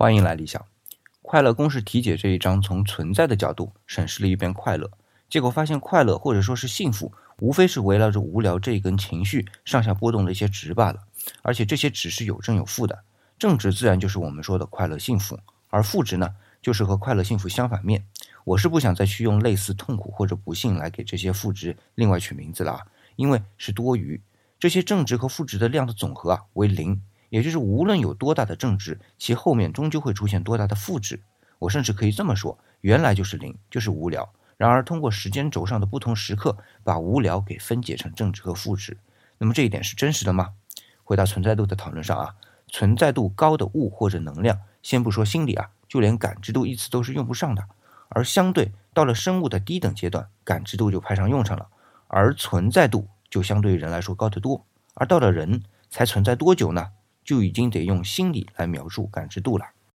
欢迎来理想。快乐公式题解这一章从存在的角度审视了一遍快乐，结果发现快乐或者说是幸福，无非是围绕着无聊这一根情绪上下波动的一些值罢了。而且这些值是有正有负的，正值自然就是我们说的快乐幸福，而负值呢，就是和快乐幸福相反面。我是不想再去用类似痛苦或者不幸来给这些负值另外取名字了啊，因为是多余。这些正值和负值的量的总和啊为零。也就是无论有多大的正值，其后面终究会出现多大的负值。我甚至可以这么说：原来就是零，就是无聊。然而通过时间轴上的不同时刻，把无聊给分解成正值和负值。那么这一点是真实的吗？回到存在度的讨论上啊，存在度高的物或者能量，先不说心理啊，就连感知度一词都是用不上的。而相对到了生物的低等阶段，感知度就派上用场了，而存在度就相对于人来说高得多。而到了人才存在多久呢？就已经得用心理来描述感知度了。